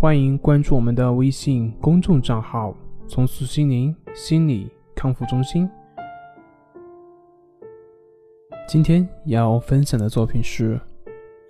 欢迎关注我们的微信公众账号“重塑心灵心理康复中心”。今天要分享的作品是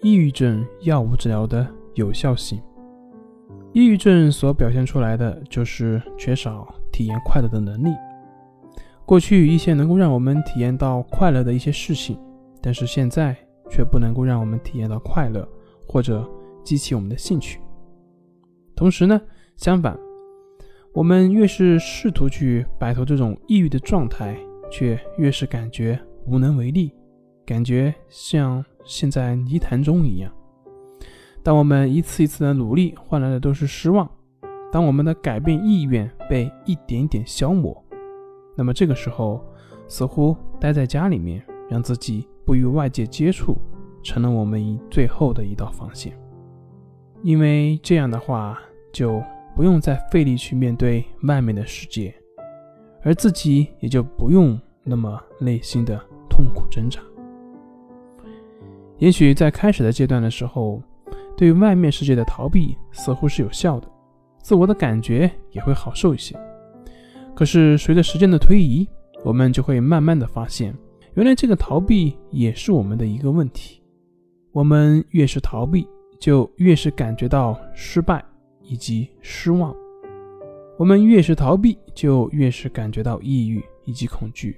抑郁症药物治疗的有效性。抑郁症所表现出来的就是缺少体验快乐的能力。过去一些能够让我们体验到快乐的一些事情，但是现在却不能够让我们体验到快乐，或者激起我们的兴趣。同时呢，相反，我们越是试图去摆脱这种抑郁的状态，却越是感觉无能为力，感觉像陷在泥潭中一样。当我们一次一次的努力换来的都是失望，当我们的改变意愿被一点点消磨，那么这个时候，似乎待在家里面，让自己不与外界接触，成了我们最后的一道防线。因为这样的话，就不用再费力去面对外面的世界，而自己也就不用那么内心的痛苦挣扎。也许在开始的阶段的时候。对外面世界的逃避似乎是有效的，自我的感觉也会好受一些。可是随着时间的推移，我们就会慢慢的发现，原来这个逃避也是我们的一个问题。我们越是逃避，就越是感觉到失败以及失望；我们越是逃避，就越是感觉到抑郁以及恐惧；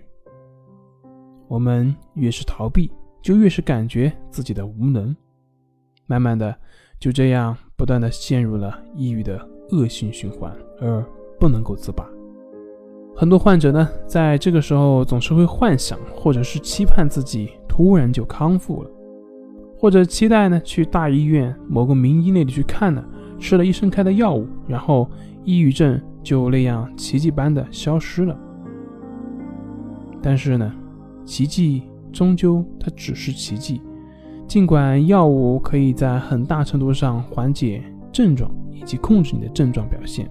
我们越是逃避，就越是感觉自己的无能。慢慢的，就这样不断的陷入了抑郁的恶性循环，而不能够自拔。很多患者呢，在这个时候总是会幻想，或者是期盼自己突然就康复了，或者期待呢去大医院某个名医那里去看呢，吃了医生开的药物，然后抑郁症就那样奇迹般的消失了。但是呢，奇迹终究它只是奇迹。尽管药物可以在很大程度上缓解症状以及控制你的症状表现，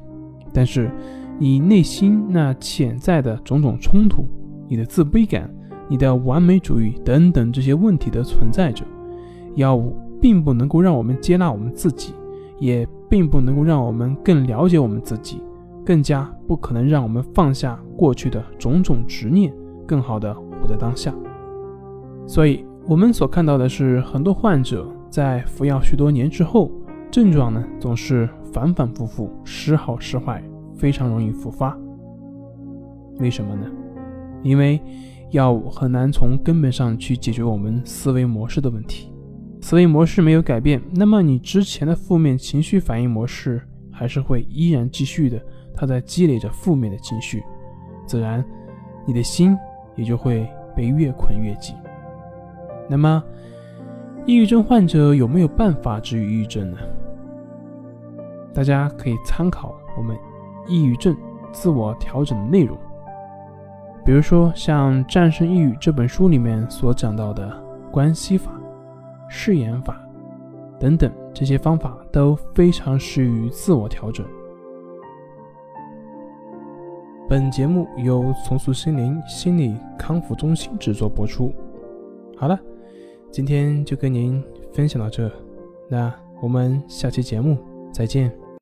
但是你内心那潜在的种种冲突、你的自卑感、你的完美主义等等这些问题的存在着，药物并不能够让我们接纳我们自己，也并不能够让我们更了解我们自己，更加不可能让我们放下过去的种种执念，更好的活在当下。所以。我们所看到的是，很多患者在服药许多年之后，症状呢总是反反复复，时好时坏，非常容易复发。为什么呢？因为药物很难从根本上去解决我们思维模式的问题，思维模式没有改变，那么你之前的负面情绪反应模式还是会依然继续的，它在积累着负面的情绪，自然你的心也就会被越捆越紧。那么，抑郁症患者有没有办法治愈抑郁症呢？大家可以参考我们抑郁症自我调整的内容，比如说像《战胜抑郁》这本书里面所讲到的关系法、试验法等等，这些方法都非常适于自我调整。本节目由重塑心灵心理康复中心制作播出。好了。今天就跟您分享到这，那我们下期节目再见。